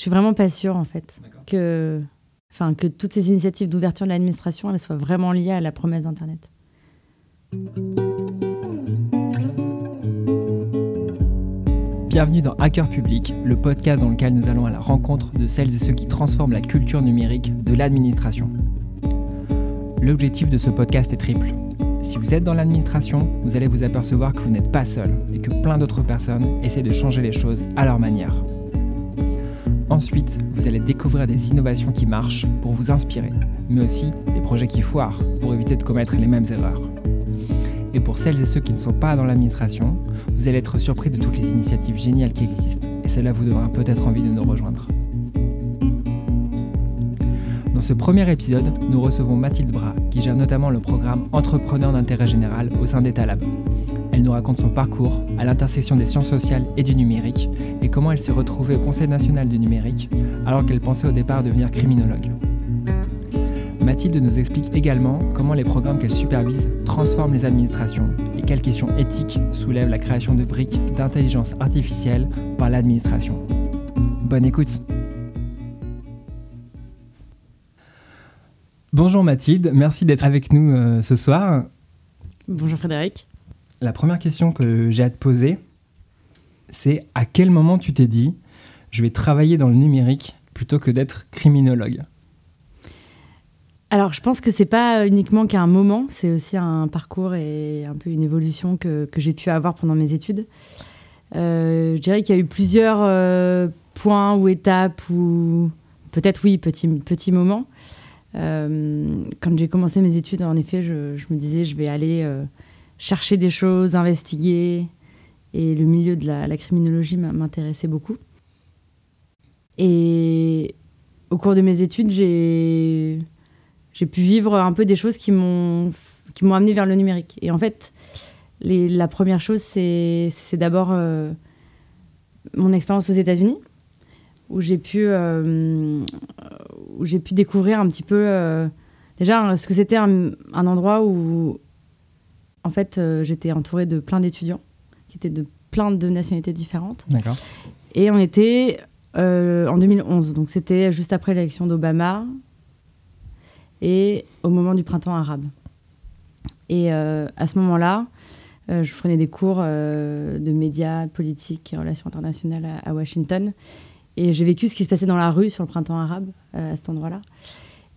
Je suis vraiment pas sûre, en fait, que, enfin, que toutes ces initiatives d'ouverture de l'administration, elles soient vraiment liées à la promesse d'Internet. Bienvenue dans Hacker Public, le podcast dans lequel nous allons à la rencontre de celles et ceux qui transforment la culture numérique de l'administration. L'objectif de ce podcast est triple. Si vous êtes dans l'administration, vous allez vous apercevoir que vous n'êtes pas seul et que plein d'autres personnes essaient de changer les choses à leur manière. Ensuite, vous allez découvrir des innovations qui marchent pour vous inspirer, mais aussi des projets qui foirent pour éviter de commettre les mêmes erreurs. Et pour celles et ceux qui ne sont pas dans l'administration, vous allez être surpris de toutes les initiatives géniales qui existent, et cela vous donnera peut-être envie de nous rejoindre. Dans ce premier épisode, nous recevons Mathilde Bras, qui gère notamment le programme Entrepreneur d'intérêt général au sein d'Etalab. Elle nous raconte son parcours à l'intersection des sciences sociales et du numérique et comment elle s'est retrouvée au Conseil national du numérique alors qu'elle pensait au départ devenir criminologue. Mathilde nous explique également comment les programmes qu'elle supervise transforment les administrations et quelles questions éthiques soulèvent la création de briques d'intelligence artificielle par l'administration. Bonne écoute Bonjour Mathilde, merci d'être avec nous euh, ce soir. Bonjour Frédéric. La première question que j'ai à te poser, c'est à quel moment tu t'es dit je vais travailler dans le numérique plutôt que d'être criminologue? Alors, je pense que c'est pas uniquement qu'un moment, c'est aussi un parcours et un peu une évolution que, que j'ai pu avoir pendant mes études. Euh, je dirais qu'il y a eu plusieurs euh, points ou étapes ou peut-être oui, petits petit moments. Euh, quand j'ai commencé mes études, en effet, je, je, me disais je vais aller chercher des choses, investiguer. Et le milieu de la, criminologie m'intéressait beaucoup. Et au cours de mes études, j'ai pu vivre un peu des choses qui m'ont amené vers le numérique. Et en fait, la première chose, c'est d'abord euh, mon expérience aux États-Unis, où j'ai pu euh, pu découvrir un petit peu euh, déjà ce que c'était un, endroit où en fait j'étais entourée de plein d'étudiants qui étaient de plein de nationalités différentes. D'accord. Et on était en 2011, donc c'était juste après l'élection d'Obama et au moment du printemps arabe. Et euh, à ce moment-là, euh, je prenais des cours euh, de médias, politiques et relations internationales à, à Washington. Et j'ai vécu ce qui se passait dans la rue sur le printemps arabe à cet endroit-là.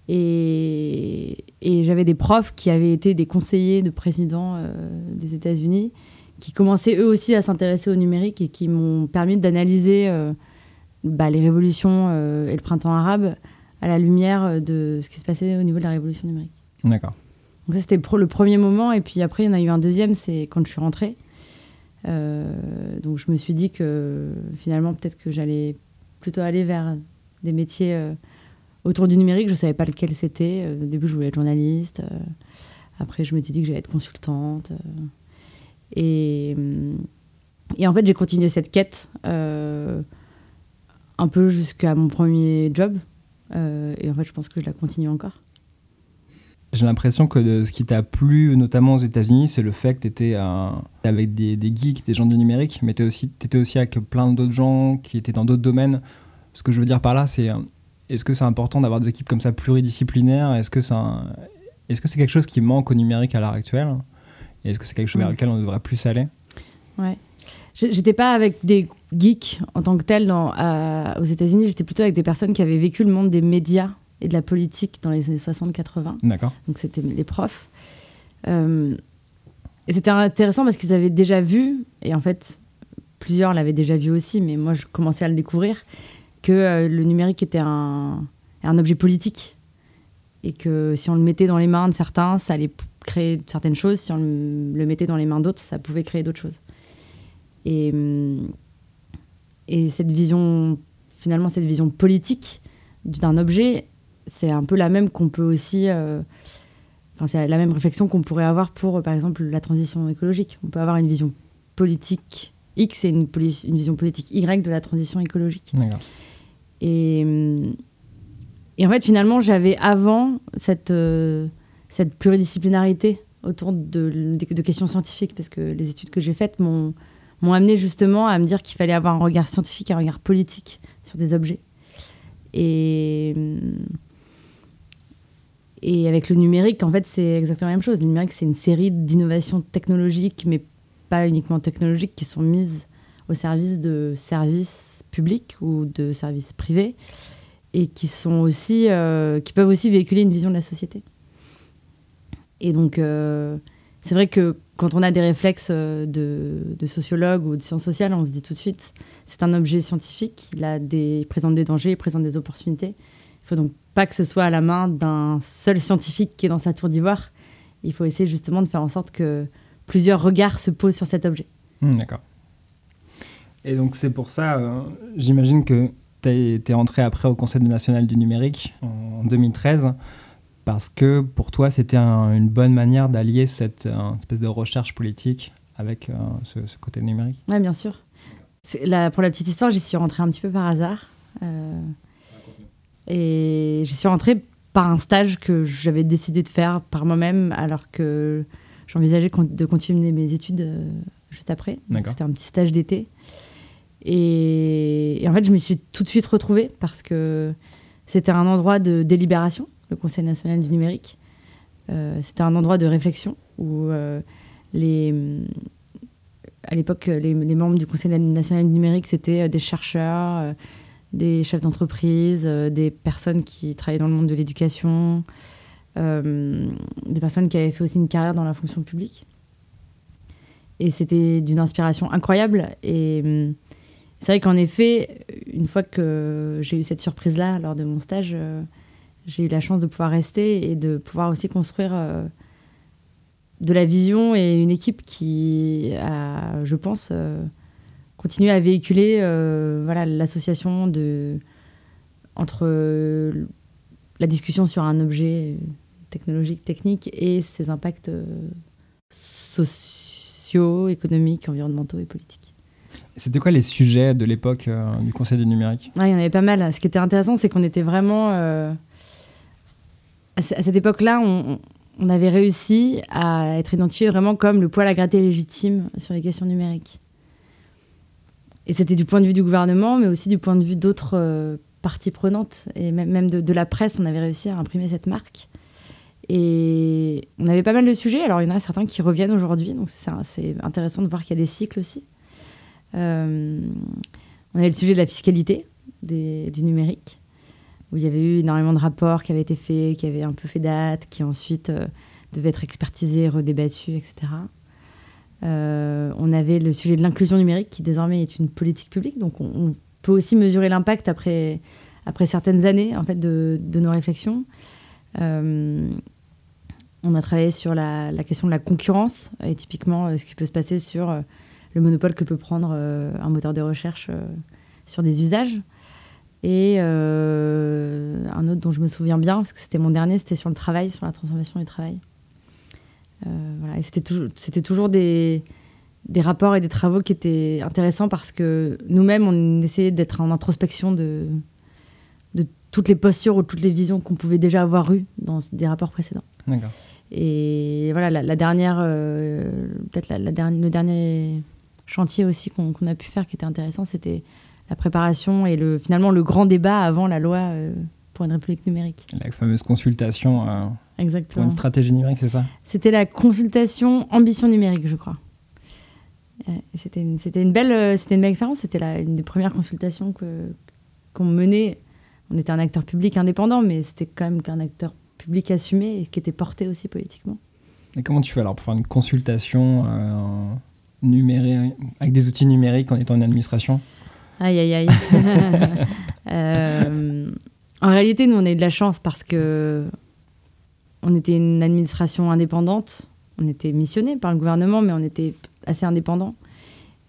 Et, et j'avais des profs qui avaient été des conseillers de président des États-Unis, qui commençaient eux aussi à s'intéresser au numérique et qui m'ont permis d'analyser bah, les révolutions et le printemps arabe à la lumière euh, de ce qui se passait au niveau de la révolution numérique. D'accord. Donc ça, c'était le premier moment. Et puis après, il y en a eu un deuxième, c'est quand je suis rentrée. Euh, donc je me suis dit que finalement, peut-être que j'allais plutôt aller vers des métiers euh, autour du numérique. Je ne savais pas lequel c'était. au début, je voulais être journaliste. après, je me suis dit que j'allais être consultante. et, et en fait, j'ai continué cette quête un peu jusqu'à mon premier job. Euh, et en fait, je pense que je la continue encore. J'ai l'impression que ce qui t'a plu, notamment aux États-Unis, c'est le fait que tu étais avec des, geeks, des gens du numérique, mais tu étais aussi avec plein d'autres gens qui étaient dans d'autres domaines. Ce que je veux dire par là, c'est est-ce que c'est important d'avoir des équipes comme ça pluridisciplinaires? Est-ce que c'est est -ce c'est quelque chose qui manque au numérique à l'heure actuelle? Et est-ce que c'est quelque chose vers lequel on devrait plus aller? Ouais. J'étais pas avec des geeks en tant que tel dans, aux États-Unis, j'étais plutôt avec des personnes qui avaient vécu le monde des médias et de la politique dans les années 60-80. D'accord. Donc c'était les profs. Euh, et c'était intéressant parce qu'ils avaient déjà vu, et en fait, plusieurs l'avaient déjà vu aussi, mais moi je commençais à le découvrir, que euh, le numérique était un, objet politique. Et que si on le mettait dans les mains de certains, ça allait créer certaines choses. Si on le mettait dans les mains d'autres, ça pouvait créer d'autres choses. Et, hum, et cette vision, finalement, cette vision politique d'un objet, c'est un peu la même qu'on peut aussi. Euh, enfin, c'est la même réflexion qu'on pourrait avoir pour, par exemple, la transition écologique. On peut avoir une vision politique X et une, une vision politique Y de la transition écologique. Et, hum, et en fait, finalement, j'avais avant cette, euh, cette pluridisciplinarité autour de, questions scientifiques, parce que les études que j'ai faites m'ont amené justement à me dire qu'il fallait avoir un regard scientifique, un regard politique sur des objets. Et, et avec le numérique, en fait, c'est exactement la même chose. Le numérique, c'est une série d'innovations technologiques, mais pas uniquement technologiques, qui sont mises au service de services publics ou de services privés et qui sont aussi euh, qui peuvent aussi véhiculer une vision de la société. Et donc euh, c'est vrai que quand on a des réflexes euh, de, de sociologue ou de sciences sociales, on se dit tout de suite c'est un objet scientifique, il a des présente des dangers, il présente des opportunités. Il faut donc pas que ce soit à la main d'un seul scientifique qui est dans sa tour d'ivoire. Il faut essayer justement de faire en sorte que plusieurs regards se posent sur cet objet. Mmh, d'accord. Et donc c'est pour ça, euh, j'imagine que tu es entré après au Conseil national du numérique en 2013, parce que pour toi c'était une bonne manière d'allier cette espèce de recherche politique avec euh, ce, côté numérique. Oui, bien sûr. Pour la petite histoire, j'y suis rentrée un petit peu par hasard. Euh, et j'y suis rentrée par un stage que j'avais décidé de faire par moi-même, alors que j'envisageais de continuer mes études juste après. C'était un petit stage d'été. Et, en fait, je me suis tout de suite retrouvée parce que c'était un endroit de délibération, le Conseil national du numérique. Euh, c'était un endroit de réflexion où euh, les, à l'époque, les, membres du Conseil national du numérique, c'était des chercheurs, euh, des chefs d'entreprise, des personnes qui travaillaient dans le monde de l'éducation, des personnes qui avaient fait aussi une carrière dans la fonction publique. Et c'était d'une inspiration incroyable. Et c'est vrai qu'en effet, une fois que j'ai eu cette surprise-là lors de mon stage, euh, j'ai eu la chance de pouvoir rester et de pouvoir aussi construire euh, de la vision et une équipe qui a, je pense, euh, continué à véhiculer voilà, l'association de, entre la discussion sur un objet technologique, technique et ses impacts sociaux, économiques, environnementaux et politiques. C'était quoi les sujets de l'époque euh, du Conseil du numérique Il y en avait pas mal. Ce qui était intéressant, c'est qu'on était vraiment. Euh, à, cette époque-là, on, avait réussi à être identifié vraiment comme le poil à gratter légitime sur les questions numériques. Et c'était du point de vue du gouvernement, mais aussi du point de vue d'autres euh, parties prenantes, et même, de, de, la presse, on avait réussi à imprimer cette marque. Et on avait pas mal de sujets, alors il y en a certains qui reviennent aujourd'hui, donc c'est intéressant de voir qu'il y a des cycles aussi. Euh, on avait le sujet de la fiscalité du numérique, où il y avait eu énormément de rapports qui avaient été faits, qui avaient un peu fait date, qui ensuite euh, devaient être expertisés, redébattus, etc. Euh, on avait le sujet de l'inclusion numérique, qui désormais est une politique publique, donc on, peut aussi mesurer l'impact après, après certaines années en fait, de, nos réflexions. on a travaillé sur la, la, question de la concurrence, et typiquement ce qui peut se passer sur le monopole que peut prendre euh, un moteur de recherche euh, sur des usages. Et euh, un autre dont je me souviens bien, parce que c'était mon dernier, c'était sur le travail, sur la transformation du travail. voilà. Et c'était toujours, c'était toujours des, des rapports et des travaux qui étaient intéressants parce que nous-mêmes, on essayait d'être en introspection de, de toutes les postures ou toutes les visions qu'on pouvait déjà avoir eues dans des rapports précédents. Et voilà, la, dernière, peut-être la, la, le dernier chantier aussi qu'on a pu faire qui était intéressant, c'était la préparation et le, finalement le grand débat avant la loi euh, pour une république numérique. La fameuse consultation euh, Exactement. pour une stratégie numérique, c'est ça? C'était la consultation ambition numérique, je crois. C'était une, une, belle, euh, une belle expérience. C'était une des premières consultations qu'on menait. On était un acteur public indépendant, mais c'était quand même qu'un acteur public assumé et qui était porté aussi politiquement. Et comment tu fais alors pour faire une consultation numérique, avec des outils numériques en étant en administration Aïe, aïe, aïe. Euh, en réalité, nous, on a eu de la chance parce que on était une administration indépendante. On était missionné par le gouvernement, mais on était assez indépendant.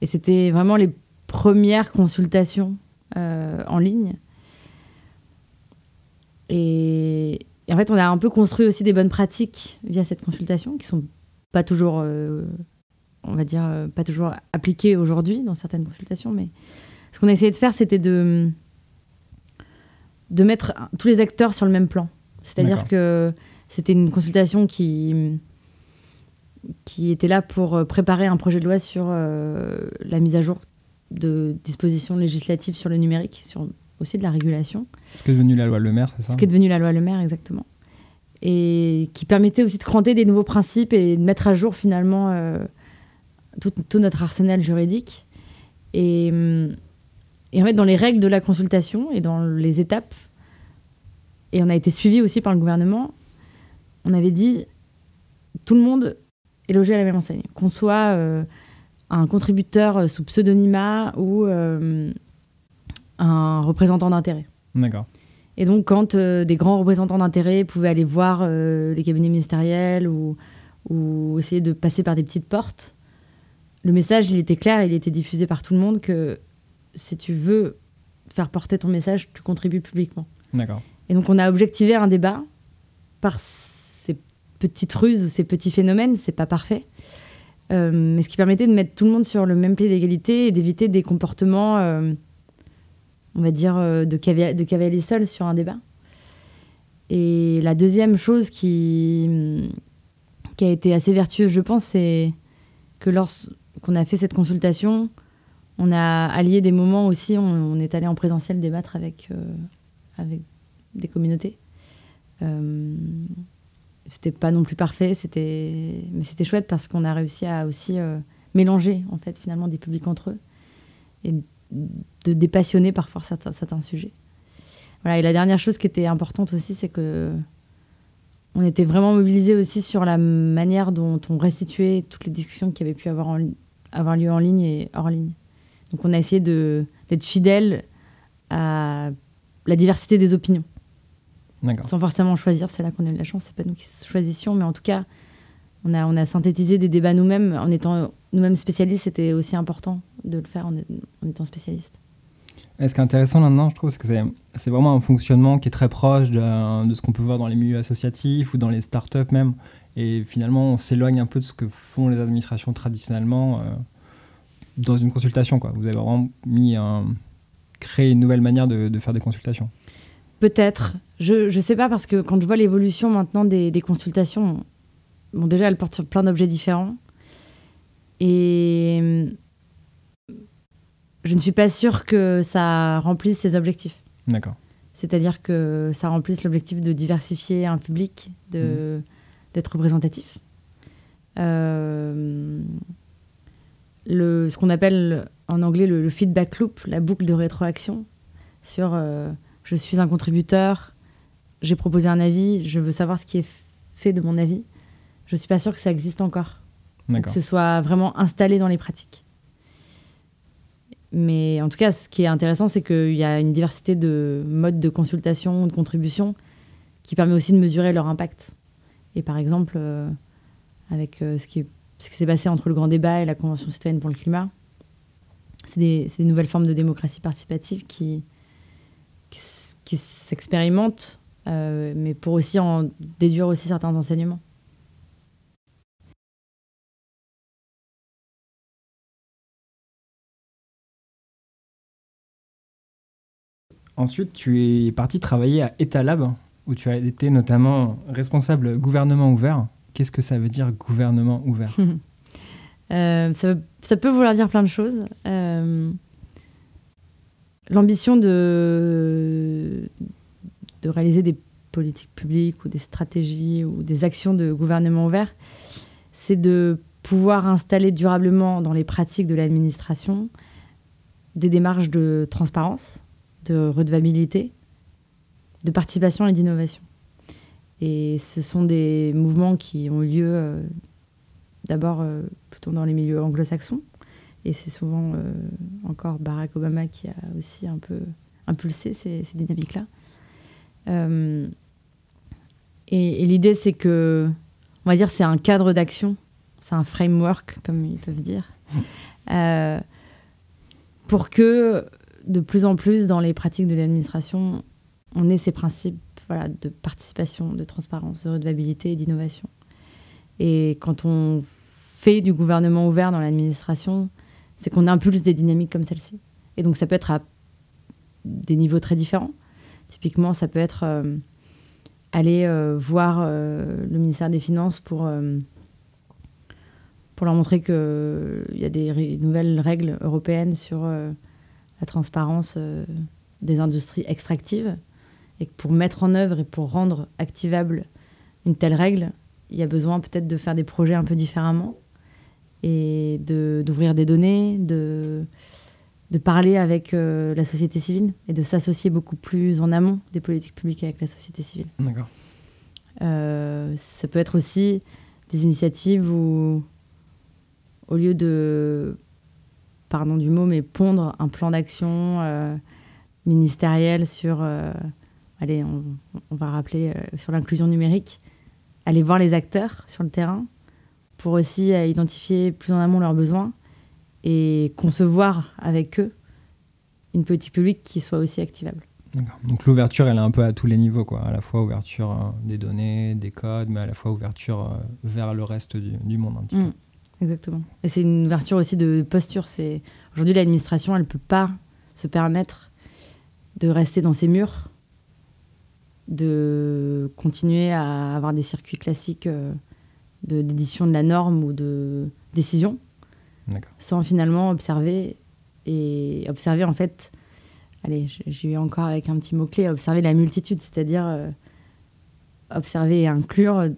Et c'était vraiment les premières consultations euh, en ligne. Et, en fait, on a un peu construit aussi des bonnes pratiques via cette consultation, qui sont pas toujours euh, on va dire, euh, pas toujours appliqué aujourd'hui dans certaines consultations, mais ce qu'on a essayé de faire, c'était de, de mettre tous les acteurs sur le même plan. C'est-à-dire que c'était une consultation qui, qui était là pour euh, préparer un projet de loi sur euh, la mise à jour de dispositions législatives sur le numérique, sur, aussi de la régulation. Ce qui est devenu la loi Le Maire, c'est ça? Ce qui est devenu la loi Le Maire, exactement. Et qui permettait aussi de cranter des nouveaux principes et de mettre à jour finalement euh, tout, tout, notre arsenal juridique. Et, et en fait, dans les règles de la consultation et dans les étapes, et on a été suivi aussi par le gouvernement, on avait dit tout le monde est logé à la même enseigne. Qu'on soit euh, un contributeur sous pseudonymat ou euh, un représentant d'intérêt. D'accord. Et donc, quand euh, des grands représentants d'intérêt pouvaient aller voir les cabinets ministériels ou, ou, essayer de passer par des petites portes, le message, il était clair, il était diffusé par tout le monde que si tu veux faire porter ton message, tu contribues publiquement. D'accord. Et donc, on a objectivé un débat par ces petites ruses ou ces petits phénomènes, c'est pas parfait. Euh, mais ce qui permettait de mettre tout le monde sur le même pied d'égalité et d'éviter des comportements, euh, on va dire, euh, de, cavalier, de cavalier seul sur un débat. Et la deuxième chose qui, qui a été assez vertueuse, je pense, c'est que lorsqu'on a fait cette consultation, on a allié des moments aussi, on, on est allé en présentiel débattre avec, avec des communautés. Euh, c'était pas non plus parfait, c'était mais c'était chouette parce qu'on a réussi à aussi euh, mélanger en fait finalement des publics entre eux et de dépassionner parfois certains, certains sujets. Voilà, et la dernière chose qui était importante aussi, c'est que on était vraiment mobilisés aussi sur la manière dont on restituait toutes les discussions qui avaient pu avoir, en, avoir lieu en ligne et hors ligne. Donc on a essayé d'être fidèle à la diversité des opinions sans forcément choisir. C'est là qu'on a eu de la chance. C'est pas nous qui choisissions, mais en tout cas, on a, on a synthétisé des débats nous-mêmes. En étant nous-mêmes spécialistes, c'était aussi important de le faire en, en étant spécialiste. ce qui est intéressant là-dedans, je trouve, c'est que c'est vraiment un fonctionnement qui est très proche de, de ce qu'on peut voir dans les milieux associatifs ou dans les startups même. Et finalement, on s'éloigne un peu de ce que font les administrations traditionnellement euh, dans une consultation. Quoi. Vous avez vraiment mis un, créé une nouvelle manière de, de faire des consultations. Peut-être. Je ne sais pas parce que quand je vois l'évolution maintenant des, consultations, bon, déjà, elles portent sur plein d'objets différents. Et je ne suis pas sûre que ça remplisse ses objectifs. D'accord. C'est-à-dire que ça remplisse l'objectif de diversifier un public, de, mmh. D'être représentatif. Euh, le, ce qu'on appelle en anglais le, feedback loop, la boucle de rétroaction sur euh, je suis un contributeur, j'ai proposé un avis, je veux savoir ce qui est fait de mon avis. Je ne suis pas sûre que ça existe encore. Que ce soit vraiment installé dans les pratiques. Mais en tout cas, ce qui est intéressant, c'est qu'il y a une diversité de modes de consultation, de contribution, qui permet aussi de mesurer leur impact. Et par exemple, euh, avec euh, ce qui, s'est passé entre le grand débat et la Convention citoyenne pour le climat, c'est des, nouvelles formes de démocratie participative qui, qui, s'expérimentent, euh, mais pour aussi en déduire aussi certains enseignements. Ensuite, tu es parti travailler à Etalab, où tu as été notamment responsable gouvernement ouvert. Qu'est-ce que ça veut dire gouvernement ouvert? Euh, ça, peut vouloir dire plein de choses. Euh, l'ambition de, de réaliser des politiques publiques ou des stratégies ou des actions de gouvernement ouvert, c'est de pouvoir installer durablement dans les pratiques de l'administration des démarches de transparence, de redevabilité, de participation et d'innovation. Et ce sont des mouvements qui ont lieu euh, d'abord euh, plutôt dans les milieux anglo-saxons, et c'est souvent euh, encore Barack Obama qui a aussi un peu impulsé ces, dynamiques-là. Euh, et, l'idée, c'est que, on va dire, c'est un cadre d'action, c'est un framework, comme ils peuvent dire, pour que de plus en plus dans les pratiques de l'administration, on ait ces principes voilà, de participation, de transparence, de redevabilité et d'innovation. Et quand on fait du gouvernement ouvert dans l'administration, c'est qu'on impulse des dynamiques comme celle-ci. Et donc ça peut être à des niveaux très différents. Typiquement, ça peut être euh, aller euh, voir euh, le ministère des Finances pour, pour leur montrer qu'il y a des nouvelles règles européennes sur la transparence des industries extractives et que pour mettre en œuvre et pour rendre activable une telle règle, il y a besoin peut-être de faire des projets un peu différemment et d'ouvrir des données, de, de parler avec euh, la société civile et de s'associer beaucoup plus en amont des politiques publiques avec la société civile. D'accord. Euh, ça peut être aussi des initiatives où, au lieu de, pardon du mot, mais pondre un plan d'action euh, ministériel sur, allez, on, on, va rappeler, sur l'inclusion numérique, aller voir les acteurs sur le terrain pour aussi identifier plus en amont leurs besoins et concevoir avec eux une politique publique qui soit aussi activable. Donc l'ouverture, elle est un peu à tous les niveaux, quoi. À la fois ouverture euh, des données, des codes, mais à la fois ouverture euh, vers le reste du, monde. Un petit mmh, exactement. Et c'est une ouverture aussi de posture. C'est aujourd'hui l'administration, elle peut pas se permettre de rester dans ses murs, de continuer à avoir des circuits classiques euh, d'édition de, la norme ou de décision. Sans finalement observer et observer en fait, allez, j'ai eu encore avec un petit mot-clé, observer la multitude, c'est-à-dire euh, observer et inclure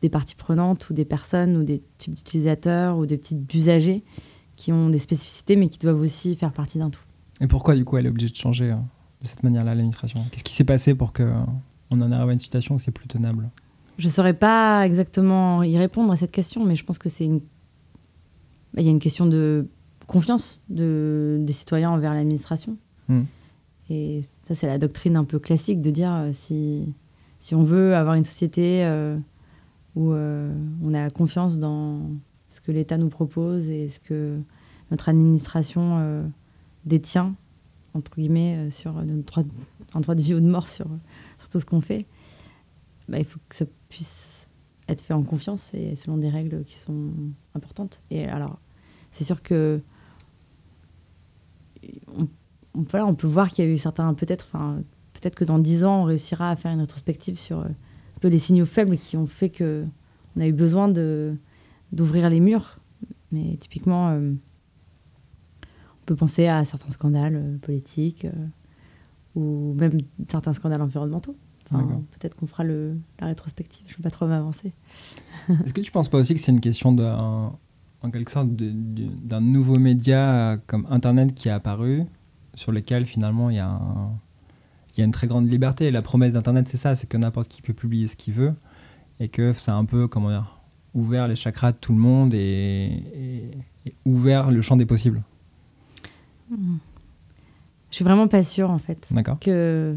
des parties prenantes ou des personnes ou des types d'utilisateurs ou des petits usagers qui ont des spécificités mais qui doivent aussi faire partie d'un tout. Et pourquoi du coup elle est obligée de changer euh, de cette manière-là l'administration? Qu'est-ce qui s'est passé pour que on en arrive à une situation où c'est plus tenable Je ne saurais pas exactement y répondre à cette question, mais je pense que c'est une bah, il y a une question de confiance de, des citoyens envers l'administration. Hmm. Et ça, c'est la doctrine un peu classique de dire euh, si, si on veut avoir une société euh, où euh, on a confiance dans ce que l'État nous propose et ce que notre administration détient, entre guillemets, sur notre droit, un droit de vie ou de mort sur, sur tout ce qu'on fait, bah, il faut que ça puisse être fait en confiance et selon des règles qui sont importantes. Et alors, c'est sûr que on, peut voir qu'il y a eu certains, peut-être, peut-être que dans dix ans, on réussira à faire une rétrospective sur euh, un peu les signaux faibles qui ont fait que on a eu besoin d'ouvrir les murs. Mais typiquement, euh, on peut penser à certains scandales euh, politiques ou même certains scandales environnementaux. peut-être qu'on fera le, la rétrospective. Je ne veux pas trop m'avancer. Est-ce que tu ne penses pas aussi que c'est une question d'un en quelque sorte d'un nouveau média comme Internet qui est apparu, sur lequel finalement il y, a il y a une très grande liberté. Et la promesse d'Internet, c'est ça, c'est que n'importe qui peut publier ce qu'il veut, et que c'est un peu, comment dire, ouvert les chakras de tout le monde et, ouvert le champ des possibles. Hmm. Je suis vraiment pas sûre en fait que,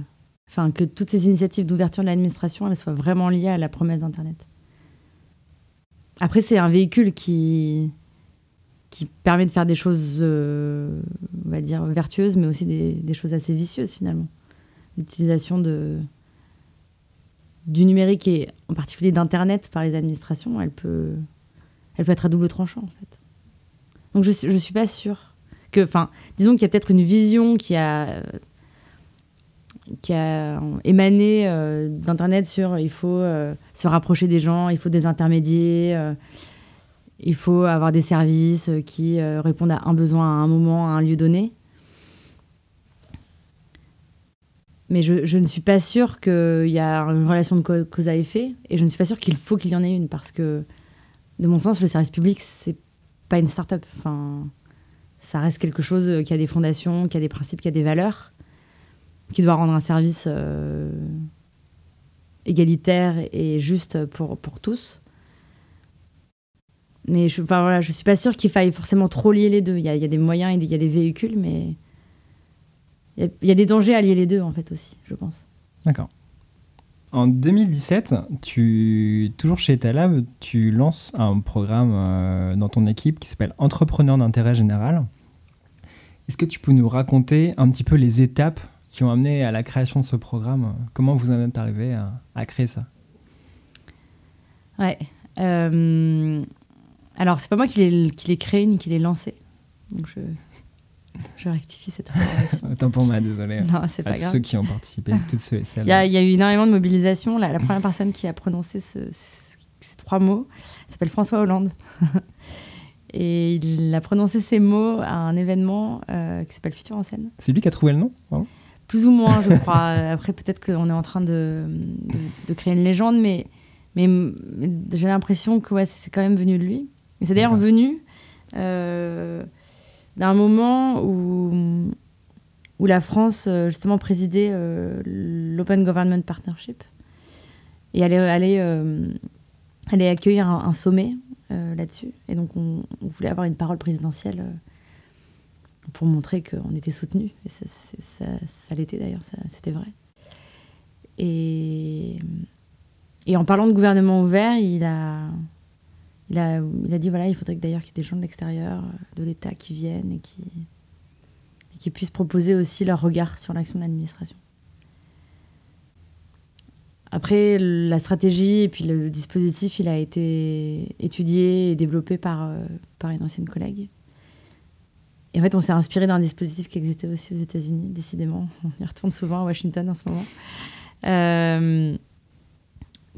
enfin, que toutes ces initiatives d'ouverture de l'administration elles soient vraiment liées à la promesse d'Internet. Après, c'est un véhicule qui, qui permet de faire des choses, euh, on va dire, vertueuses, mais aussi des, des choses assez vicieuses finalement. L'utilisation de, du numérique et en particulier d'Internet par les administrations, elle peut, elle peut être à double tranchant en fait. Donc je ne suis pas sûre disons qu'il y a peut-être une vision qui a émané euh, d'Internet sur il faut euh, se rapprocher des gens, il faut des intermédiaires, euh, il faut avoir des services qui répondent à un besoin à un moment, à un lieu donné. Mais je, ne suis pas sûre qu'il y a une relation de cause à effet et je ne suis pas sûre qu'il faut qu'il y en ait une parce que, de mon sens, le service public, c'est pas une start-up. Ça reste quelque chose qui a des fondations, qui a des principes, qui a des valeurs qui doit rendre un service euh, égalitaire et juste pour, pour tous. Mais je, enfin, voilà, suis pas sûre qu'il faille forcément trop lier les deux. Il y a, des moyens il y a des véhicules, mais il y, a, il y, a, des dangers à lier les deux, en fait, aussi, je pense. D'accord. En 2017, tu, toujours chez Etalab, tu lances un programme euh, dans ton équipe qui s'appelle Entrepreneur d'intérêt général. Est-ce que tu peux nous raconter un petit peu les étapes qui ont amené à la création de ce programme? Comment vous en êtes arrivé à, créer ça? Ouais. Euh, alors, c'est pas moi qui l'ai créé ni qui l'ai lancé. Donc, je, je rectifie cette information. Autant pour moi, désolé. Non, c'est pas grave. ceux qui ont participé, toutes ceux et celles. Il y, a eu énormément de mobilisation. La, la première personne qui a prononcé ces trois mots s'appelle François Hollande. et il a prononcé ces mots à un événement euh, qui s'appelle Futur en scène. C'est lui qui a trouvé le nom Plus ou moins, je crois. Après, peut-être qu'on est en train de, de, créer une légende, mais, mais, j'ai l'impression que ouais, c'est quand même venu de lui. Et c'est d'ailleurs venu euh, d'un moment où, où la France, euh, justement, présidait euh, l'Open Government Partnership. Et allait, allait, allait accueillir un, sommet là-dessus. Et donc, on, voulait avoir une parole présidentielle pour montrer qu'on était soutenu. Et ça, l'était d'ailleurs, c'était vrai. Et, et en parlant de gouvernement ouvert, il a, il a, il a dit voilà, il faudrait d'ailleurs qu'il y ait des gens de l'extérieur, de l'État qui viennent et qui, qui puissent proposer aussi leur regard sur l'action de l'administration. Après, la stratégie et puis le, dispositif, il a été étudié et développé par, euh, par une ancienne collègue. Et en fait, on s'est inspiré d'un dispositif qui existait aussi aux États-Unis, décidément. On y retourne souvent à Washington en ce moment. Euh,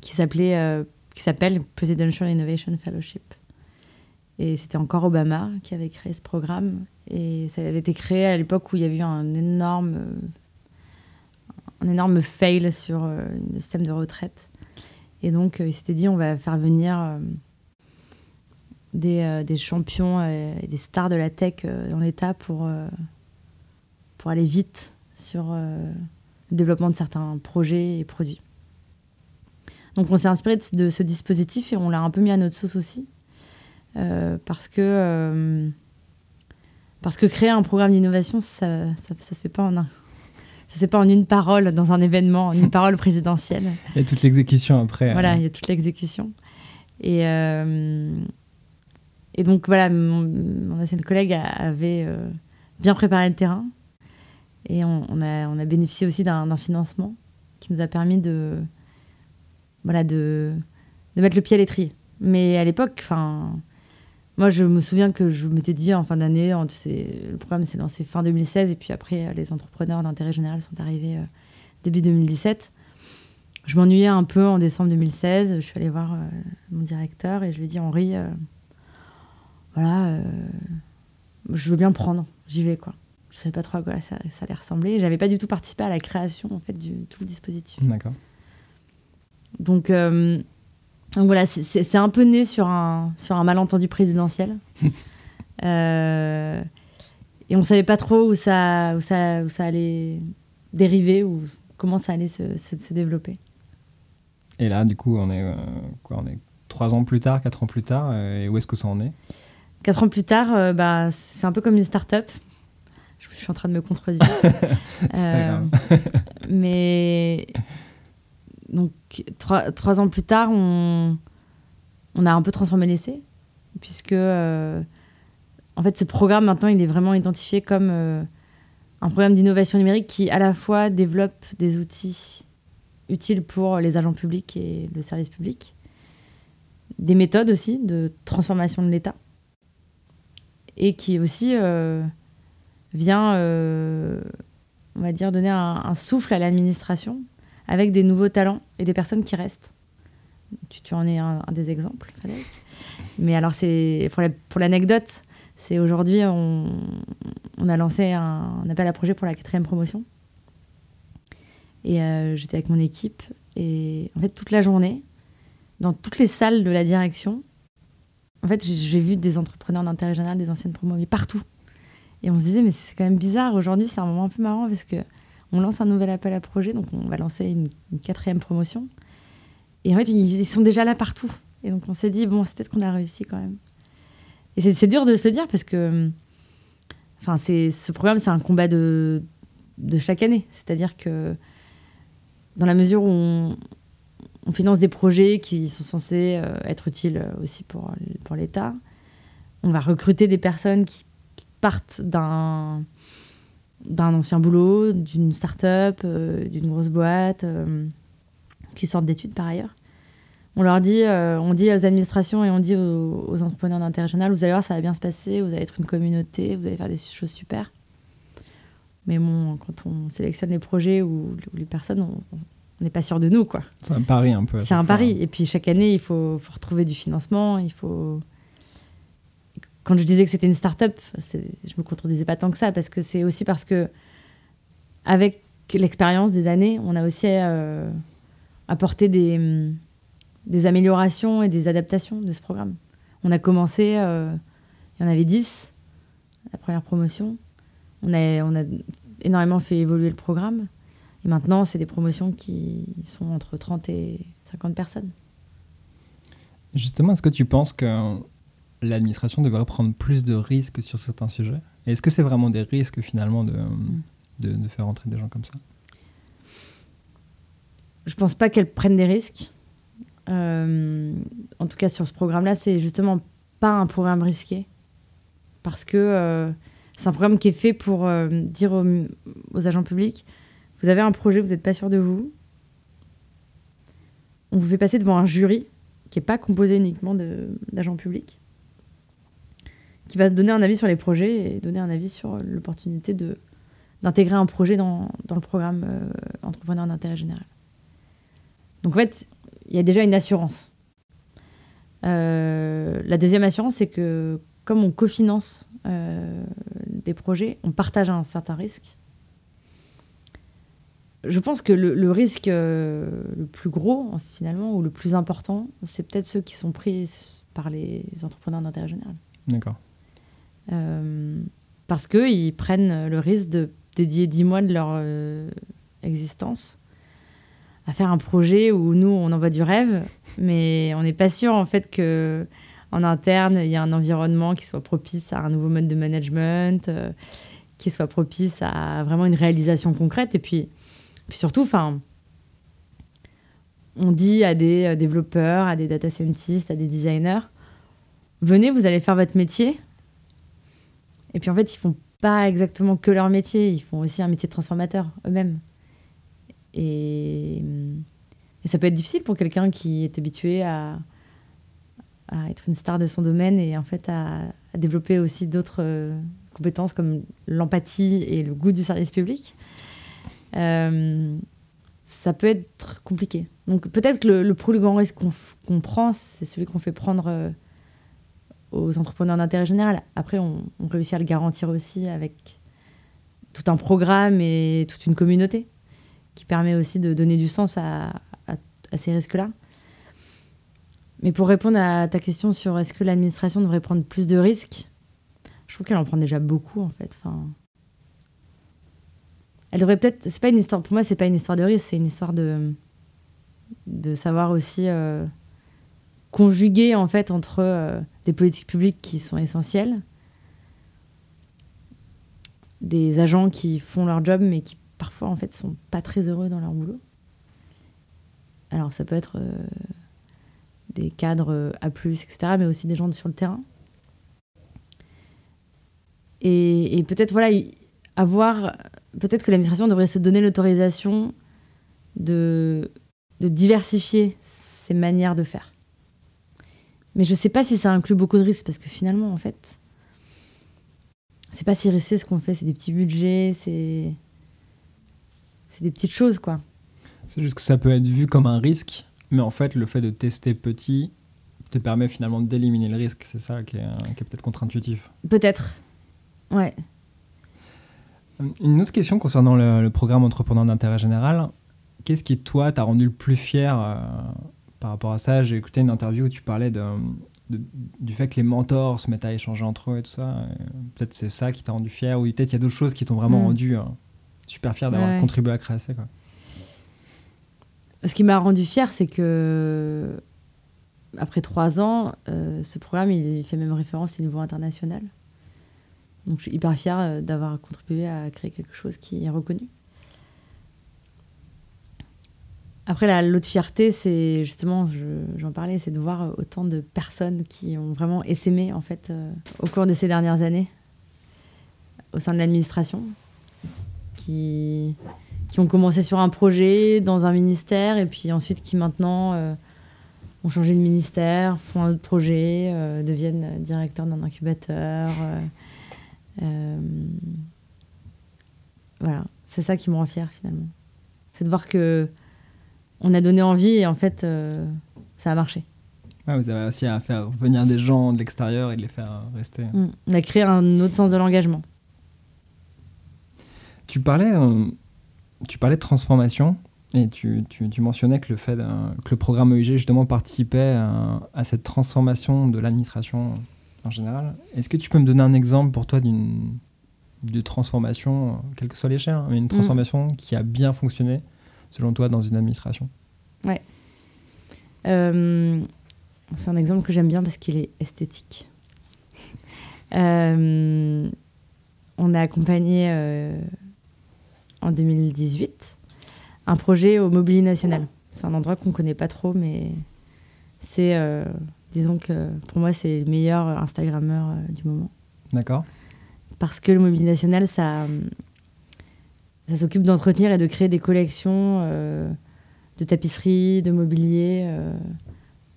qui s'appelait, euh, qui s'appelle Presidential Innovation Fellowship. Et c'était encore Obama qui avait créé ce programme. Et ça avait été créé à l'époque où il y avait eu un énorme, un énorme fail sur euh, le système de retraite. Et donc, il s'était dit, on va faire venir des, euh, des champions et des stars de la tech euh, dans l'État pour, euh, aller vite sur le développement de certains projets et produits. Donc on s'est inspiré de, ce dispositif et on l'a un peu mis à notre sauce aussi. parce que parce que créer un programme d'innovation, ça, ça, se fait pas en un. Fait pas en une parole dans un événement, en une parole présidentielle. Il y a toute l'exécution après. Voilà, il y a toute l'exécution. Et, et donc voilà, mon, ancienne collègue avait euh, bien préparé le terrain. Et on, a, on a, bénéficié aussi d'un financement qui nous a permis de, voilà, de, de mettre le pied à l'étrier. Mais à l'époque, enfin, moi je me souviens que je m'étais dit en fin d'année, le programme s'est lancé fin 2016 et puis après les entrepreneurs d'intérêt général sont arrivés euh, début 2017. Je m'ennuyais un peu en décembre 2016. Je suis allée voir euh, mon directeur et je lui ai dit Henri, voilà, euh, je veux bien prendre, j'y vais quoi. Je savais pas trop à quoi ça, allait ressembler. J'avais pas du tout participé à la création en fait du tout le dispositif. D'accord. Donc, euh, donc voilà, c'est un peu né sur un, sur un malentendu présidentiel. Euh, et on savait pas trop où ça, où ça, où ça allait dériver ou comment ça allait se, se, développer. Et là, du coup, on est quoi On est trois ans plus tard, quatre ans plus tard, et où est-ce que ça en est? Quatre ans plus tard, euh, bah, c'est un peu comme une start-up. Je, suis en train de me contredire. euh, mais donc trois, trois, ans plus tard, on, on a un peu transformé l'essai, puisque euh, en fait ce programme maintenant il est vraiment identifié comme euh, un programme d'innovation numérique qui à la fois développe des outils utiles pour les agents publics et le service public, des méthodes aussi de transformation de l'État et qui aussi euh, vient, on va dire, donner un, souffle à l'administration avec des nouveaux talents et des personnes qui restent. Tu, en es un, des exemples. Mais alors, c'est pour l'anecdote, c'est aujourd'hui, on, on, a lancé un, appel à projet pour la quatrième promotion. Et euh, j'étais avec mon équipe. Et en fait, toute la journée, dans toutes les salles de la direction, en fait, j'ai vu des entrepreneurs d'intérêt général, des anciennes promos, mais partout. Et on se disait, mais c'est quand même bizarre. Aujourd'hui, c'est un moment un peu marrant parce que on lance un nouvel appel à projet, donc on va lancer une, quatrième promotion. Et en fait, ils, sont déjà là partout. Et donc on s'est dit, bon, c'est peut-être qu'on a réussi quand même. Et c'est dur de se dire parce que enfin, ce programme, c'est un combat de, chaque année. C'est-à-dire que dans la mesure où on, finance des projets qui sont censés euh, être utiles euh, aussi pour l'État. On va recruter des personnes qui partent d'un d'un ancien boulot, d'une start-up, euh, d'une grosse boîte, qui sortent d'études par ailleurs. On leur dit, on dit aux administrations et on dit aux, entrepreneurs d'intérêt général, vous allez voir, ça va bien se passer, vous allez être une communauté, vous allez faire des choses super. Mais bon, quand on sélectionne les projets ou, les personnes, on, on n'est pas sûr de nous, quoi. C'est un pari un peu. C'est un pari. Et puis chaque année, il faut, retrouver du financement. Il faut. Quand je disais que c'était une start-up, je me contredisais pas tant que ça parce que c'est aussi parce que avec l'expérience des années, on a aussi euh, apporté des, hum, des améliorations et des adaptations de ce programme. On a commencé, euh, il y en avait 10, la première promotion. On a énormément fait évoluer le programme. Et maintenant, c'est des promotions qui sont entre 30 et 50 personnes. Justement, est-ce que tu penses que l'administration devrait prendre plus de risques sur certains sujets Et est-ce que c'est vraiment des risques finalement de, mm. de, de, faire entrer des gens comme ça? Je pense pas qu'elle prenne des risques. Euh, en tout cas, sur ce programme-là, c'est justement pas un programme risqué. Parce que euh, c'est un programme qui est fait pour euh, dire aux, aux, agents publics vous avez un projet, vous n'êtes pas sûr de vous. On vous fait passer devant un jury qui n'est pas composé uniquement d'agents publics, qui va donner un avis sur les projets et donner un avis sur l'opportunité d'intégrer un projet dans, le programme euh, entrepreneur d'intérêt général. Donc en fait, il y a déjà une assurance. Euh, la deuxième assurance, c'est que comme on cofinance euh, des projets, on partage un certain risque. Je pense que le, risque le plus gros, finalement, ou le plus important, c'est peut-être ceux qui sont pris par les entrepreneurs d'intérêt général. D'accord. Euh, parce qu'ils prennent le risque de dédier 10 mois de leur existence à faire un projet où nous, on envoie du rêve, mais on n'est pas sûr en fait que interne, il y a un environnement qui soit propice à un nouveau mode de management, euh, qui soit propice à vraiment une réalisation concrète. Et puis, puis surtout, enfin, on dit à des euh, développeurs, à des data scientists, à des designers, venez, vous allez faire votre métier. Et puis en fait, ils font pas exactement que leur métier, ils font aussi un métier de transformateur eux-mêmes. Et, et, ça peut être difficile pour quelqu'un qui est habitué à, être une star de son domaine et en fait à, développer aussi d'autres euh, compétences comme l'empathie et le goût du service public. Euh, ça peut être compliqué. Donc peut-être que le, plus grand risque qu'on qu prend, c'est celui qu'on fait prendre euh, aux entrepreneurs d'intérêt général. Après, on, réussit à le garantir aussi avec tout un programme et toute une communauté qui permet aussi de donner du sens à ces risques-là. Mais pour répondre à ta question sur est-ce que l'administration devrait prendre plus de risques, je trouve qu'elle en prend déjà beaucoup en fait. Enfin, elle devrait peut-être. C'est pas une histoire. Pour moi, c'est pas une histoire de risque, c'est une histoire de de savoir aussi euh, conjuguer en fait entre euh, des politiques publiques qui sont essentielles, des agents qui font leur job mais qui parfois en fait sont pas très heureux dans leur boulot. Alors ça peut être euh, des cadres A+, etc., mais aussi des gens sur le terrain. Et, peut-être voilà, avoir, peut-être que l'administration devrait se donner l'autorisation de diversifier ses manières de faire. Mais je ne sais pas si ça inclut beaucoup de risques, parce que finalement, en fait, c'est pas si risqué ce qu'on fait, c'est des petits budgets, c'est c'est des petites choses, quoi. C'est juste que ça peut être vu comme un risque, mais en fait, le fait de tester petit te permet finalement d'éliminer le risque. C'est ça qui est, qui est peut-être contre-intuitif. Peut-être. Ouais. Une autre question concernant le, le programme Entrepreneur d'intérêt général. Qu'est-ce qui, toi, t'a rendu le plus fier euh, par rapport à ça J'ai écouté une interview où tu parlais de, de, du fait que les mentors se mettent à échanger entre eux et tout ça. Peut-être c'est ça qui t'a rendu fier, ou peut-être il y a d'autres choses qui t'ont vraiment mmh. rendu euh, super fier d'avoir ouais. contribué à créer ça. Quoi. Ce qui m'a rendu fier, c'est que après trois ans, euh, ce programme, il fait même référence au niveau international. Donc je suis hyper fière euh, d'avoir contribué à créer quelque chose qui est reconnu. Après, l'autre fierté, c'est justement, j'en je, parlais, c'est de voir autant de personnes qui ont vraiment essaimé en fait euh, au cours de ces dernières années au sein de l'administration, qui, qui ont commencé sur un projet dans un ministère et puis ensuite qui maintenant euh, ont changé de ministère, font un autre projet, euh, deviennent directeurs d'un incubateur. Voilà, c'est ça qui me rend fière finalement. C'est de voir que on a donné envie et en fait euh, ça a marché. Ouais, vous avez réussi à faire venir des gens de l'extérieur et de les faire rester. Mmh. On a créé un autre sens de l'engagement. Tu parlais euh, tu parlais de transformation et tu, tu, mentionnais que le, fait que le programme EIG justement participait à, cette transformation de l'administration en général. Est-ce que tu peux me donner un exemple pour toi d'une de transformation, quelle que soit l'échelle, hein, mais une mm. transformation qui a bien fonctionné selon toi dans une administration Ouais. Euh, c'est un exemple que j'aime bien parce qu'il est esthétique. Euh, on a accompagné euh, en 2018 un projet au Mobilier National. C'est un endroit qu'on ne connaît pas trop, mais c'est, disons que pour moi, c'est le meilleur Instagrammeur du moment. D'accord. Parce que le Mobilier National, ça, ça s'occupe d'entretenir et de créer des collections de tapisseries, de mobilier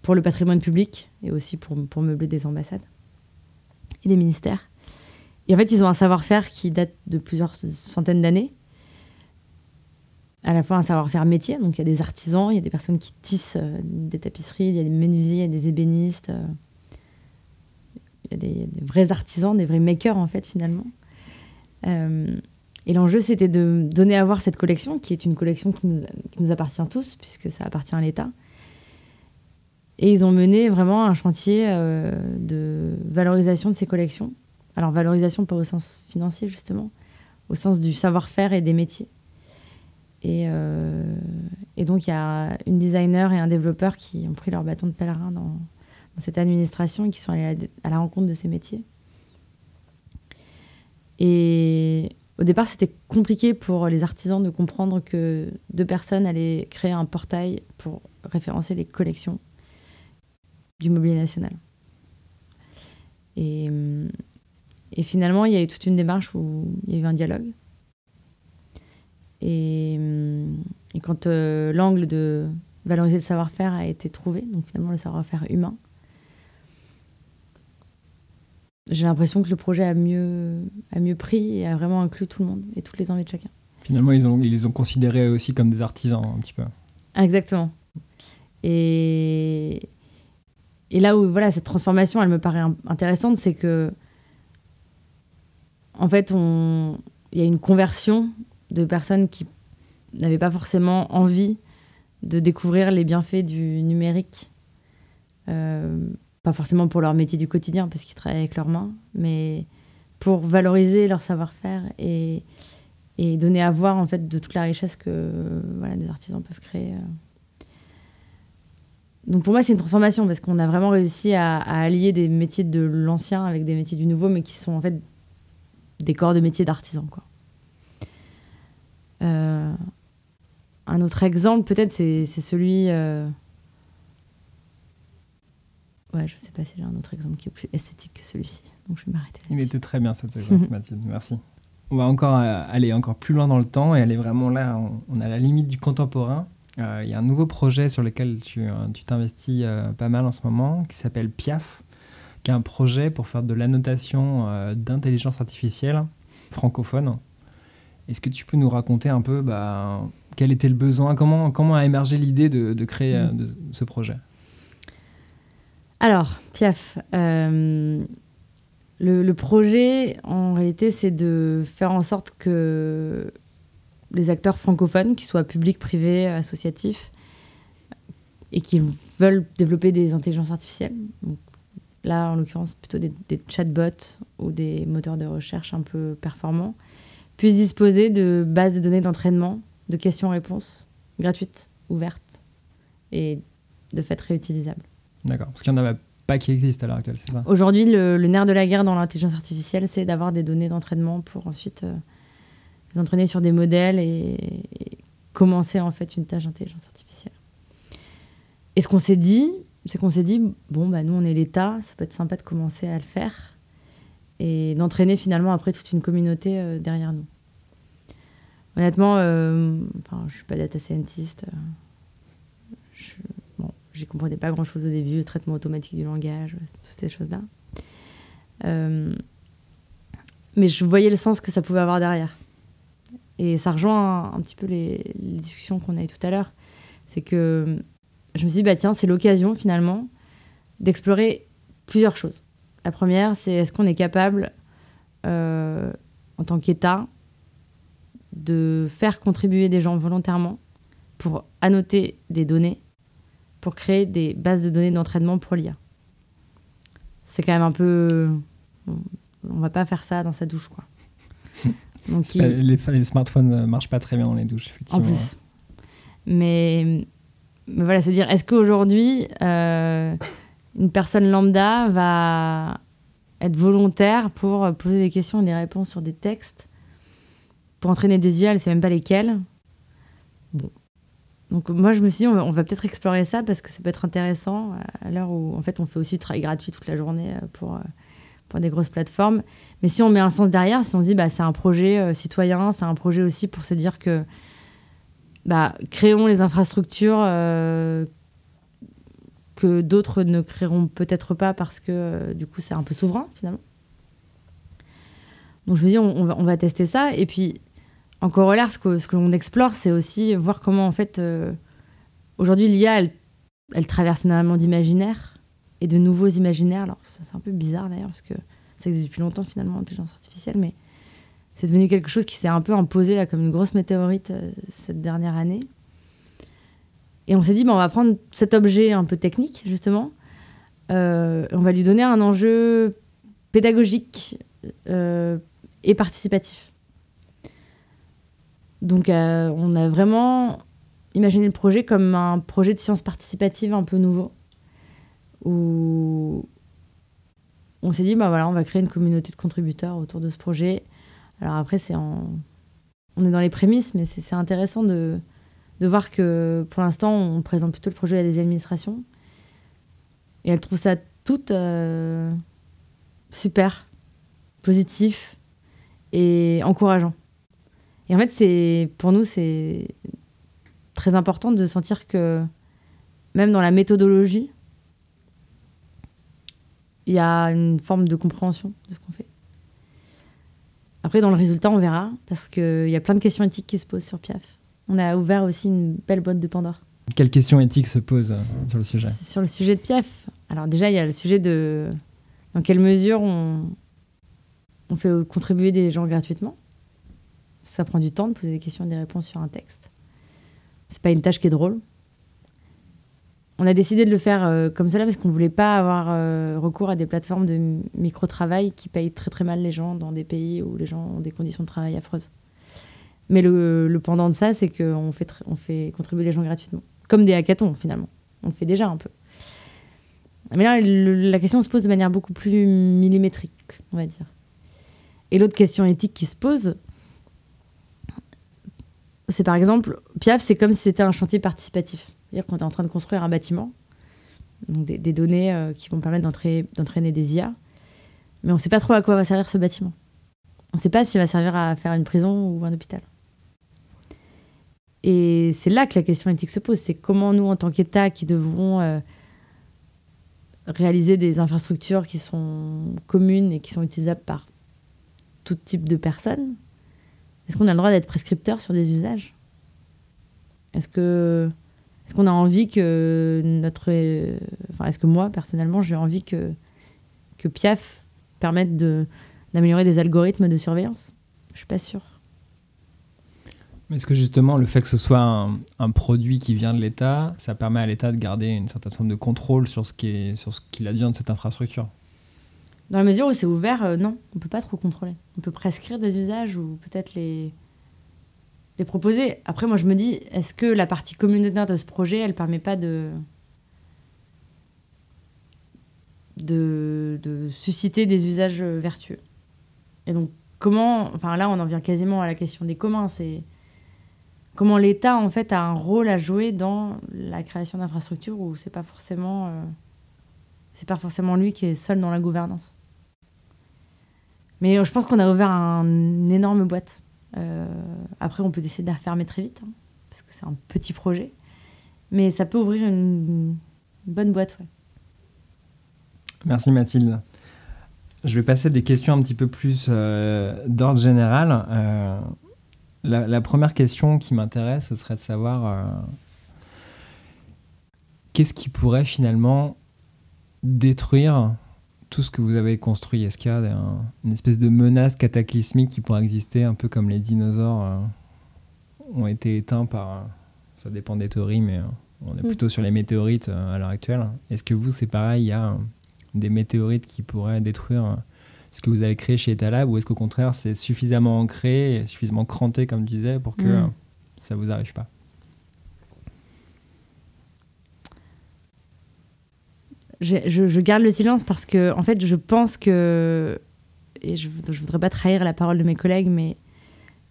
pour le patrimoine public et aussi pour, pour meubler des ambassades et des ministères. Et en fait, ils ont un savoir-faire qui date de plusieurs centaines d'années. À la fois un savoir-faire métier, donc il y a des artisans, il y a des personnes qui tissent euh, des tapisseries, il y a des menuisiers, il y a des ébénistes. Euh, il y a des, vrais artisans, des vrais makers en fait finalement. Euh, et l'enjeu, c'était de donner à voir cette collection, qui est une collection qui nous, appartient tous, puisque ça appartient à l'État, et ils ont mené vraiment un chantier euh, de valorisation de ces collections. Alors valorisation pas au sens financier justement, au sens du savoir-faire et des métiers. Et, euh, donc il y a une designer et un développeur qui ont pris leur bâton de pèlerin dans, cette administration et qui sont allés à, la rencontre de ces métiers. Et au départ, c'était compliqué pour les artisans de comprendre que deux personnes allaient créer un portail pour référencer les collections du mobilier national. Et, finalement, il y a eu toute une démarche où il y a eu un dialogue. Et, et quand euh, l'angle de valoriser le savoir-faire a été trouvé, donc finalement le savoir-faire humain, j'ai l'impression que le projet a mieux, a mieux pris et a vraiment inclus tout le monde et toutes les envies de chacun. Finalement, ils, ont, ils les ont considérés aussi comme des artisans, un petit peu. Exactement. Et, et là où voilà, cette transformation, elle me paraît intéressante, c'est que, en fait, il y a une conversion de personnes qui n'avaient pas forcément envie de découvrir les bienfaits du numérique. Euh, pas forcément pour leur métier du quotidien, parce qu'ils travaillent avec leurs mains, mais pour valoriser leur savoir-faire et, donner à voir en fait de toute la richesse que voilà, des artisans peuvent créer. Euh. Donc pour moi, c'est une transformation parce qu'on a vraiment réussi à, allier des métiers de l'ancien avec des métiers du nouveau, mais qui sont en fait des corps de métiers d'artisans. Euh, un autre exemple, peut-être, c'est celui. Euh... Ouais, je sais pas si j'ai un autre exemple qui est plus esthétique que celui-ci. Donc je vais m'arrêter Il était très bien cette seconde, Mathilde. Merci. On va encore euh, aller encore plus loin dans le temps et aller vraiment là, on, a la limite du contemporain. Euh, il y a un nouveau projet sur lequel tu euh, t'investis pas mal en ce moment, qui s'appelle PIAF, qui est un projet pour faire de l'annotation d'intelligence artificielle francophone. Est-ce que tu peux nous raconter un peu bah, quel était le besoin, comment, comment a émergé l'idée de, créer mm. ce projet? Alors, PIAF, le, le, projet, en réalité, c'est de faire en sorte que les acteurs francophones, qu'ils soient publics, privés, associatifs, et qui veulent développer des intelligences artificielles. Là, en l'occurrence, plutôt des, chatbots ou des moteurs de recherche un peu performants, puissent disposer de bases de données d'entraînement, de questions-réponses gratuites, ouvertes et de fait réutilisables. D'accord, parce qu'il n'y en a pas qui existent à l'heure actuelle, c'est ça? Aujourd'hui, le, nerf de la guerre dans l'intelligence artificielle, c'est d'avoir des données d'entraînement pour ensuite euh, entraîner sur des modèles et, commencer en fait une tâche d'intelligence artificielle. Et ce qu'on s'est dit, c'est qu'on s'est dit, bon, bah, nous on est l'État, ça peut être sympa de commencer à le faire et d'entraîner finalement après toute une communauté euh, derrière nous. Honnêtement, euh, enfin, je suis pas data scientist. Je, j'y comprenais pas grand chose au début, le traitement automatique du langage, toutes ces choses-là. mais je voyais le sens que ça pouvait avoir derrière. Et ça rejoint un, petit peu les, discussions qu'on a eues tout à l'heure. C'est que je me suis dit, bah tiens, c'est l'occasion finalement d'explorer plusieurs choses. La première, c'est est-ce qu'on est capable, euh, en tant qu'État, de faire contribuer des gens volontairement pour annoter des données, pour créer des bases de données d'entraînement pour l'IA. C'est quand même un peu... On va pas faire ça dans sa douche, quoi. Donc, les, smartphones ne marchent pas très bien dans les douches, effectivement. En plus. Mais, mais voilà, se dire, est-ce qu'aujourd'hui, euh, une personne lambda va être volontaire pour poser des questions et des réponses sur des textes, pour entraîner des IA, elle ne sait même pas lesquels. Donc moi, je me suis dit, on va, peut-être explorer ça parce que ça peut être intéressant à l'heure où, en fait, on fait aussi du travail gratuit toute la journée euh, pour, euh, pour des grosses plateformes. Mais si on met un sens derrière, si on se dit, bah, c'est un projet euh, citoyen, c'est un projet aussi pour se dire que bah, créons les infrastructures que d'autres ne créeront peut-être pas parce que euh, du coup c'est un peu souverain finalement. Donc je me dis on, va, tester ça et puis en corollaire ce que, l'on explore c'est aussi voir comment en fait euh, aujourd'hui l'IA elle, elle, traverse énormément d'imaginaires et de nouveaux imaginaires. Alors c'est un peu bizarre d'ailleurs parce que ça existe depuis longtemps finalement l'intelligence artificielle mais c'est devenu quelque chose qui s'est un peu imposé là comme une grosse météorite euh, cette dernière année. Et on s'est dit, bah, on va prendre cet objet un peu technique, justement, euh, on va lui donner un enjeu pédagogique et participatif. Donc euh, on a vraiment imaginé le projet comme un projet de science participative un peu nouveau, où on s'est dit, bah voilà, on va créer une communauté de contributeurs autour de ce projet. Alors après, c'est on est dans les prémices, mais c'est intéressant de, de voir que pour l'instant, on présente plutôt le projet à des administrations. Et elles trouvent ça toutes euh, super, positif et encourageant. Et en fait, c'est pour nous, c'est très important de sentir que même dans la méthodologie, il y a une forme de compréhension de ce qu'on fait. Après, dans le résultat, on verra, parce qu'il y a plein de questions éthiques qui se posent sur Piaf on a ouvert aussi une belle boîte de Pandore. Quelles questions éthiques se posent euh, sur le sujet? Sur le sujet de Piaf. Alors déjà, il y a le sujet de dans quelle mesure on, on fait contribuer des gens gratuitement. Ça prend du temps de poser des questions et des réponses sur un texte. C'est pas une tâche qui est drôle. On a décidé de le faire euh, comme cela parce qu'on voulait pas avoir euh, recours à des plateformes de micro-travail qui payent très très mal les gens dans des pays où les gens ont des conditions de travail affreuses. Mais le, pendant de ça, c'est qu'on fait, on fait contribuer les gens gratuitement. Comme des hackathons, finalement. On le fait déjà un peu. Mais là, la question se pose de manière beaucoup plus millimétrique, on va dire. Et l'autre question éthique qui se pose, c'est par exemple, Piaf, c'est comme si c'était un chantier participatif. C'est-à-dire qu'on est en train de construire un bâtiment, donc des, données euh, qui vont permettre d'entraîner des IA, mais on ne sait pas trop à quoi va servir ce bâtiment. On ne sait pas s'il va servir à faire une prison ou un hôpital. Et c'est là que la question éthique se pose. C'est comment nous, en tant qu'État, qui devons euh, réaliser des infrastructures qui sont communes et qui sont utilisables par tout type de personnes, est-ce qu'on a le droit d'être prescripteur sur des usages? Est-ce que envie que notre est-ce que moi personnellement j'ai envie que que Piaf permette d'améliorer des algorithmes de surveillance? Je suis pas sûre. Est-ce que justement le fait que ce soit un, produit qui vient de l'État, ça permet à l'État de garder une certaine forme de contrôle sur ce sur ce qu'il advient de cette infrastructure? Dans la mesure où c'est ouvert, euh, non, on peut pas trop contrôler. On peut prescrire des usages ou peut-être les les proposer. Après, moi, je me dis, est-ce que la partie communautaire de ce projet, elle permet pas de de, de susciter des usages vertueux? Et donc, comment, enfin là, on en vient quasiment à la question des communs. C'est comment l'État en fait a un rôle à jouer dans la création d'infrastructures où c'est pas forcément euh, c'est pas forcément lui qui est seul dans la gouvernance? Mais euh, je pense qu'on a ouvert un, une énorme boîte. Euh, après, on peut décider de la fermer très vite hein, parce que c'est un petit projet, mais ça peut ouvrir une, bonne boîte. Ouais. Merci Mathilde. Je vais passer des questions un petit peu plus d'ordre général. La, première question qui m'intéresse, ce serait de savoir euh, qu'est-ce qui pourrait finalement détruire tout ce que vous avez construit Est-ce qu'il y a une espèce de menace cataclysmique qui pourrait exister, un peu comme les dinosaures euh, ont été éteints par. Ça dépend des théories, mais on est Mm. plutôt sur les météorites à l'heure actuelle. Est-ce que vous, c'est pareil Il y a des météorites qui pourraient détruire ce que vous avez créé chez Etalab ou est-ce qu'au contraire, c'est suffisamment ancré et suffisamment cranté, comme tu disais, pour que Mm. ça vous arrive pas? Je, garde le silence parce que, en fait, je pense que. Et je ne voudrais pas trahir la parole de mes collègues, mais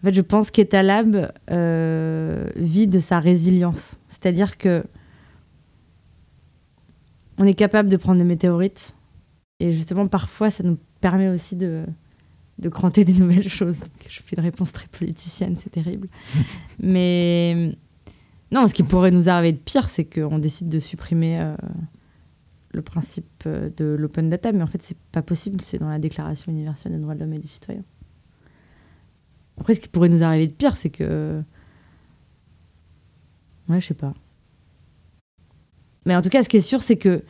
en fait, je pense qu'Etalab euh, vit de sa résilience. C'est-à-dire que. On est capable de prendre des météorites. Et justement, parfois, ça nous permet aussi de, de cranter des nouvelles choses. Je fais une réponse très politicienne, c'est terrible. mais. Non, ce qui pourrait nous arriver de pire, c'est qu'on décide de supprimer. euh, le principe euh, de l'open data, mais en fait, c'est pas possible, c'est dans la Déclaration universelle des droits de l'homme et du citoyen. Après, ce qui pourrait nous arriver de pire, c'est que. Ouais, je sais pas. Mais en tout cas, ce qui est sûr, c'est que.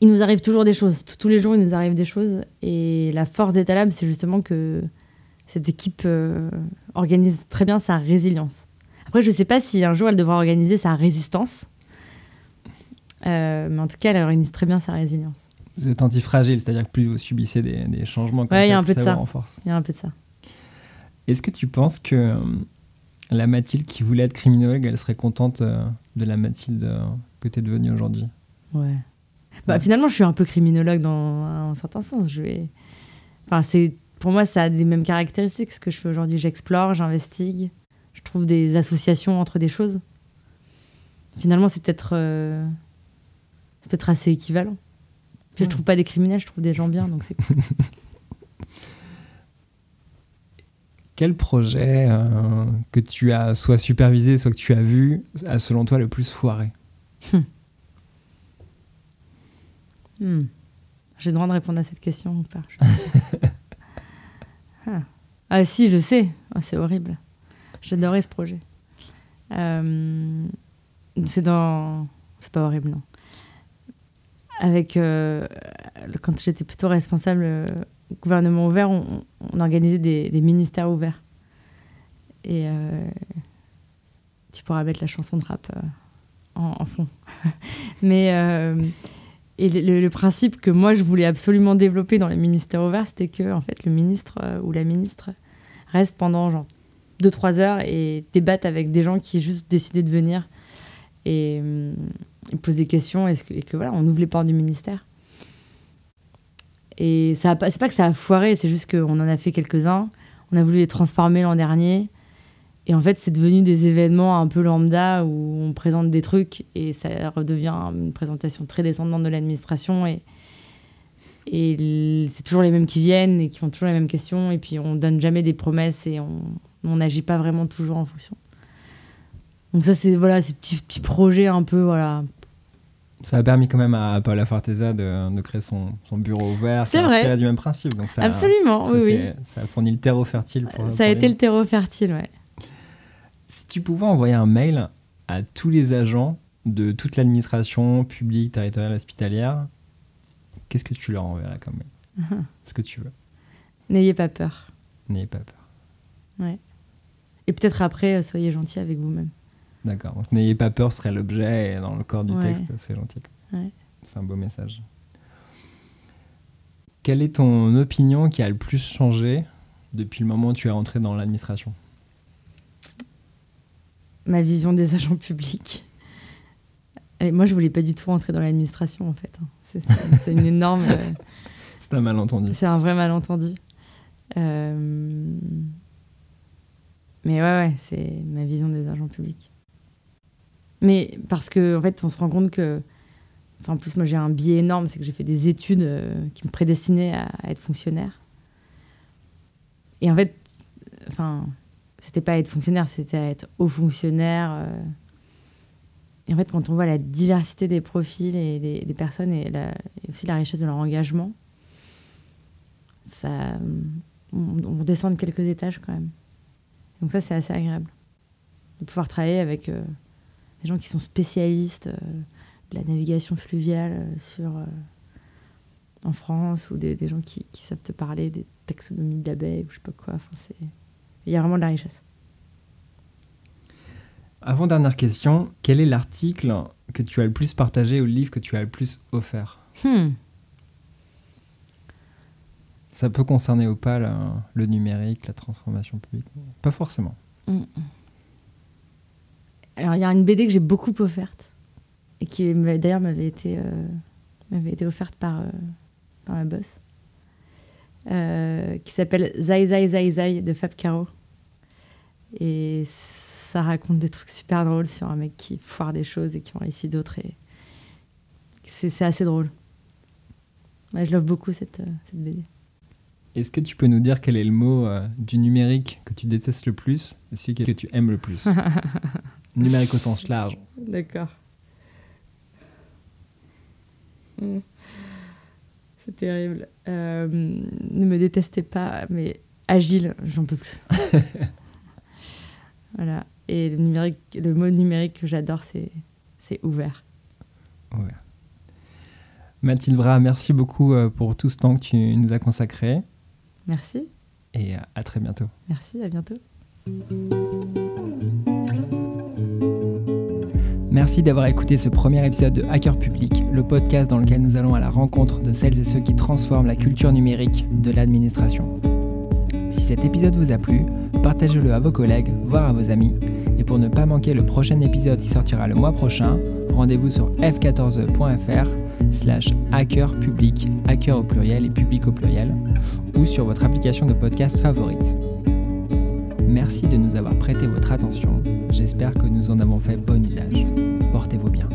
Il nous arrive toujours des choses. Tous les jours, il nous arrive des choses. Et la force d'Etalab, c'est justement que cette équipe euh, organise très bien sa résilience. Après, je sais pas si un jour elle devra organiser sa résistance. Euh, mais en tout cas, elle organise très bien sa résilience. Vous êtes antifragile, c'est-à-dire que plus vous subissez des, des changements comme Ouais, il y ça, a un plus peu de ça ça. renforce. Il y a un peu de ça. Est-ce que tu penses que euh, la Mathilde qui voulait être criminologue, elle serait contente euh, de la Mathilde que tu es devenue aujourd'hui? Ouais. Bah, Ouais. Finalement, je suis un peu criminologue dans un certain sens. Je vais... enfin, c'est... Pour moi, ça a les mêmes caractéristiques ce que je fais aujourd'hui. J'explore, j'investigue, je trouve des associations entre des choses. Finalement, c'est peut-être, c'est peut-être assez équivalent. Puis Ouais. Je trouve pas des criminels, je trouve des gens bien, donc c'est cool. Quel projet euh, que tu as soit supervisé, soit que tu as vu, a selon toi le plus foiré Hmm. J'ai le droit de répondre à cette question ou pas ah. Ah, si, je sais. Ah, c'est horrible. J'adorais ce projet. Euh, c'est dans... C'est pas horrible, non. Avec... euh, quand j'étais plutôt responsable euh, gouvernement ouvert, on, organisait des, ministères ouverts. Et euh, tu pourras mettre la chanson de rap euh, en, fond. Mais... et le, le- principe que moi je voulais absolument développer dans les ministères ouverts, c'était que en fait le ministre ou la ministre reste pendant genre 2-3 heures et débatte avec des gens qui juste décidaient de venir et, posent des questions et, que, voilà, on ouvre les portes du ministère. Et ça c'est pas que ça a foiré, c'est juste qu'on en a fait quelques-uns. On a voulu les transformer l'an dernier. Et en fait, c'est devenu des événements un peu lambda où on présente des trucs et ça redevient une présentation très descendante de l'administration. Et, et c'est toujours les mêmes qui viennent et qui font toujours les mêmes questions. Et puis on donne jamais des promesses et on n'agit pas vraiment toujours en fonction. Donc ça, c'est voilà, ces petits, petits projets un peu, voilà. Ça a permis quand même à Paula Forteza de, de créer son, son bureau ouvert. C'est vrai. du même principe. Donc ça, Absolument, ça, oui, oui. ça a fourni le terreau fertile. Pour, Ça a pour été les- le terreau fertile, ouais. Si tu pouvais envoyer un mail à tous les agents de toute l'administration publique, territoriale, hospitalière, qu'est-ce que tu leur enverrais comme mail? Ce que tu veux. N'ayez pas peur. N'ayez pas peur. Et peut-être après, euh, soyez gentil avec vous-même. D'accord. Donc n'ayez pas peur serait l'objet et dans le corps du Ouais. texte, c'est gentil. Ouais. C'est un beau message. Quelle est ton opinion qui a le plus changé depuis le moment où tu es rentré dans l'administration? Ma vision des agents publics. Et moi, je voulais pas du tout rentrer dans l'administration, en fait. hein. C'est- une énorme... C'est un malentendu. C'est un vrai malentendu. Euh, Mais ouais, ouais, c'est ma vision des agents publics. Mais parce que, en fait, on se rend compte que. Enfin, en plus, moi, j'ai un biais énorme, c'est que j'ai fait des études euh, qui me prédestinaient à, être fonctionnaire. Et en fait, enfin, c'était pas être fonctionnaire, c'était être haut fonctionnaire. euh. Et en fait, quand on voit la diversité des profils et des, personnes et aussi la richesse de leur engagement, ça, on, on descend de quelques étages quand même. Donc ça, c'est assez agréable de pouvoir travailler avec euh, des gens qui sont spécialistes euh, de la navigation fluviale euh, sur euh, en France ou des, des gens qui, qui savent te parler des taxonomies d'abeilles ou je sais pas quoi. Enfin, il y a vraiment de la richesse. Avant-dernière question, quel est l'article que tu as le plus partagé ou le livre que tu as le plus offert? Hmm. Ça peut concerner ou pas le numérique, la transformation publique? Pas forcément. Alors, il y a une BD que j'ai beaucoup offerte et qui d'ailleurs m'avait été, euh, été offerte par, euh, par ma boss, euh, qui s'appelle Zai Zai Zai Zai de Fab Caro. Et ça raconte des trucs super drôles sur un mec qui foire des choses et qui en réussit d'autres. Et c'est, assez drôle. Je l'offre beaucoup cette, cette BD. Est-ce que tu peux nous dire quel est le mot euh, du numérique que tu détestes le plus et celui que tu aimes le plus? Numérique au sens large. D'accord. Mm. C'est terrible. Euh, ne me détestez pas, mais agile, j'en peux plus. voilà. Et le, numérique, le mot numérique que j'adore, c'est, c'est ouvert. Ouais. Mathilde Bras, merci beaucoup euh, pour tout ce temps que tu nous as consacré Merci. et à très bientôt. Merci, à bientôt. Merci d'avoir écouté ce premier épisode de Hacker Public, le podcast dans lequel nous allons à la rencontre de celles et ceux qui transforment la culture numérique de l'administration. Si cet épisode vous a plu, partagez-le à vos collègues, voire à vos amis. Et pour ne pas manquer le prochain épisode qui sortira le mois prochain, rendez-vous sur f14e.fr slash hacker public, hacker au pluriel et public au pluriel, ou sur votre application de podcast favorite. Merci de nous avoir prêté votre attention. J'espère que nous en avons fait bon usage. Portez-vous bien.